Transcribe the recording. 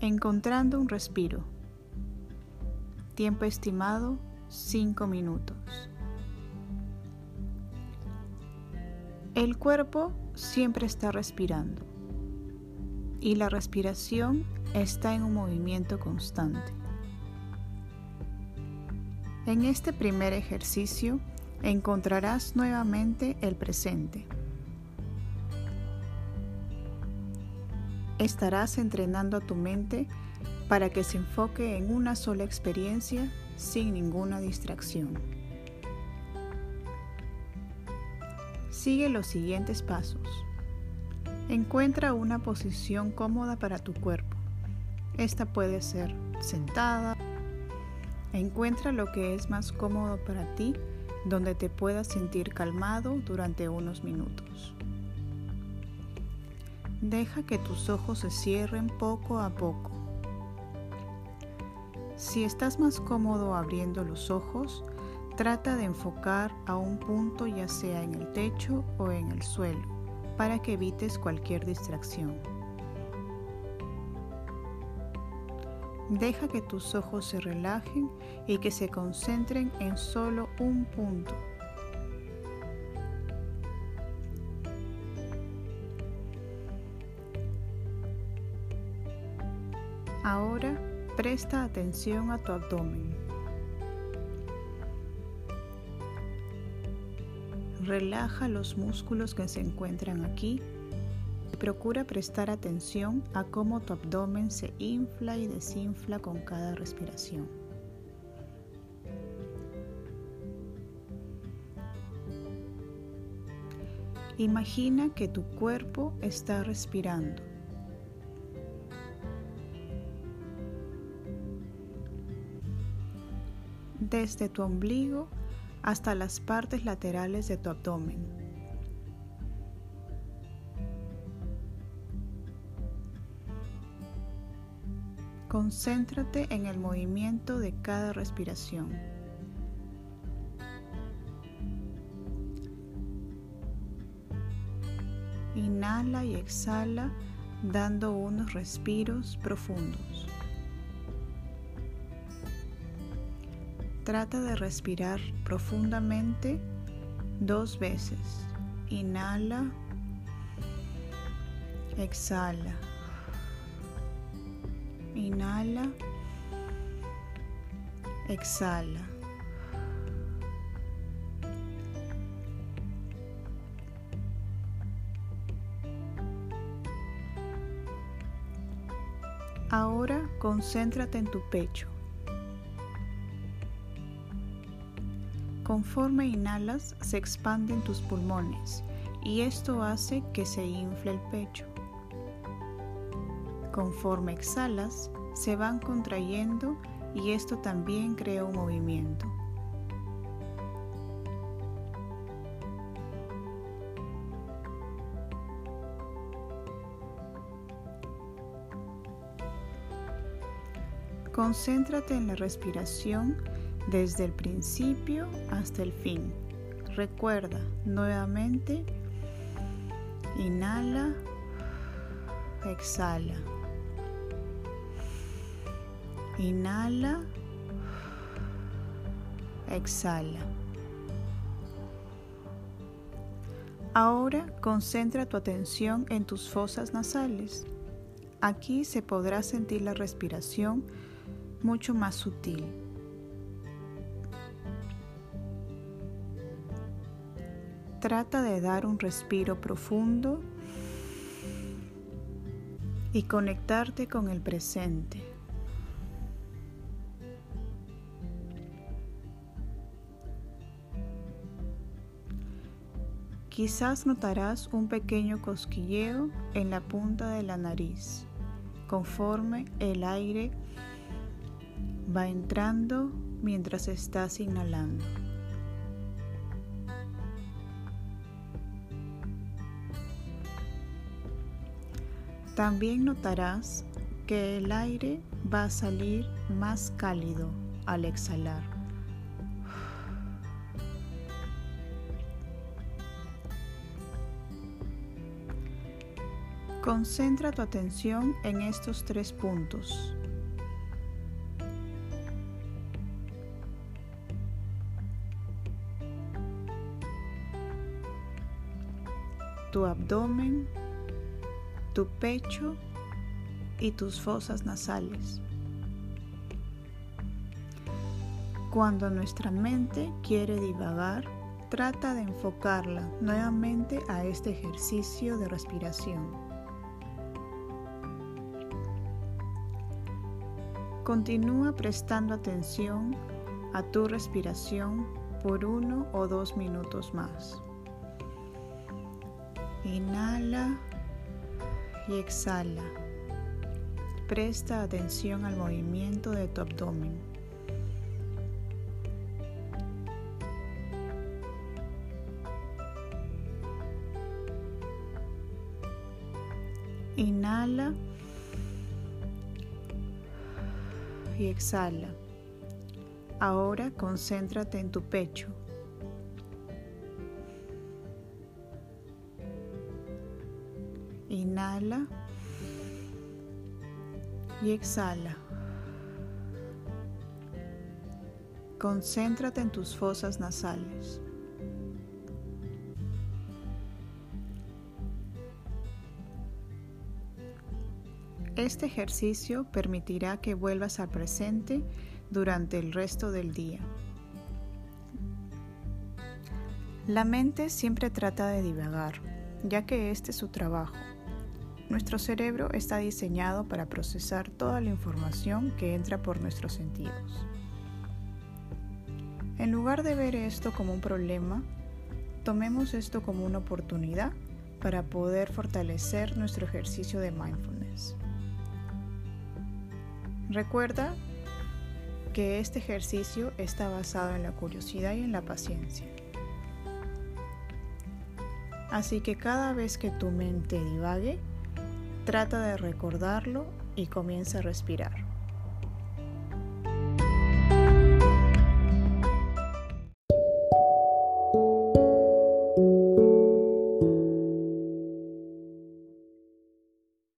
Encontrando un respiro. Tiempo estimado 5 minutos. El cuerpo siempre está respirando y la respiración está en un movimiento constante. En este primer ejercicio encontrarás nuevamente el presente. Estarás entrenando a tu mente para que se enfoque en una sola experiencia sin ninguna distracción. Sigue los siguientes pasos. Encuentra una posición cómoda para tu cuerpo. Esta puede ser sentada. Encuentra lo que es más cómodo para ti, donde te puedas sentir calmado durante unos minutos. Deja que tus ojos se cierren poco a poco. Si estás más cómodo abriendo los ojos, trata de enfocar a un punto ya sea en el techo o en el suelo para que evites cualquier distracción. Deja que tus ojos se relajen y que se concentren en solo un punto. Ahora Presta atención a tu abdomen. Relaja los músculos que se encuentran aquí y procura prestar atención a cómo tu abdomen se infla y desinfla con cada respiración. Imagina que tu cuerpo está respirando desde tu ombligo hasta las partes laterales de tu abdomen. Concéntrate en el movimiento de cada respiración. Inhala y exhala dando unos respiros profundos. Trata de respirar profundamente dos veces. Inhala, exhala. Inhala, exhala. Ahora concéntrate en tu pecho. Conforme inhalas, se expanden tus pulmones y esto hace que se infle el pecho. Conforme exhalas, se van contrayendo y esto también crea un movimiento. Concéntrate en la respiración desde el principio hasta el fin. Recuerda nuevamente, inhala, exhala. Inhala, exhala. Ahora concentra tu atención en tus fosas nasales. Aquí se podrá sentir la respiración mucho más sutil. Trata de dar un respiro profundo y conectarte con el presente. Quizás notarás un pequeño cosquilleo en la punta de la nariz conforme el aire va entrando mientras estás inhalando. También notarás que el aire va a salir más cálido al exhalar. Concentra tu atención en estos tres puntos. Tu abdomen, tu pecho y tus fosas nasales. Cuando nuestra mente quiere divagar, trata de enfocarla nuevamente a este ejercicio de respiración. Continúa prestando atención a tu respiración por uno o dos minutos más. Inhala y exhala. Presta atención al movimiento de tu abdomen. Inhala y exhala. Ahora concéntrate en tu pecho. Inhala y exhala. Concéntrate en tus fosas nasales. Este ejercicio permitirá que vuelvas al presente durante el resto del día. La mente siempre trata de divagar, ya que este es su trabajo. Nuestro cerebro está diseñado para procesar toda la información que entra por nuestros sentidos. En lugar de ver esto como un problema, tomemos esto como una oportunidad para poder fortalecer nuestro ejercicio de mindfulness. Recuerda que este ejercicio está basado en la curiosidad y en la paciencia. Así que cada vez que tu mente divague, trata de recordarlo y comienza a respirar.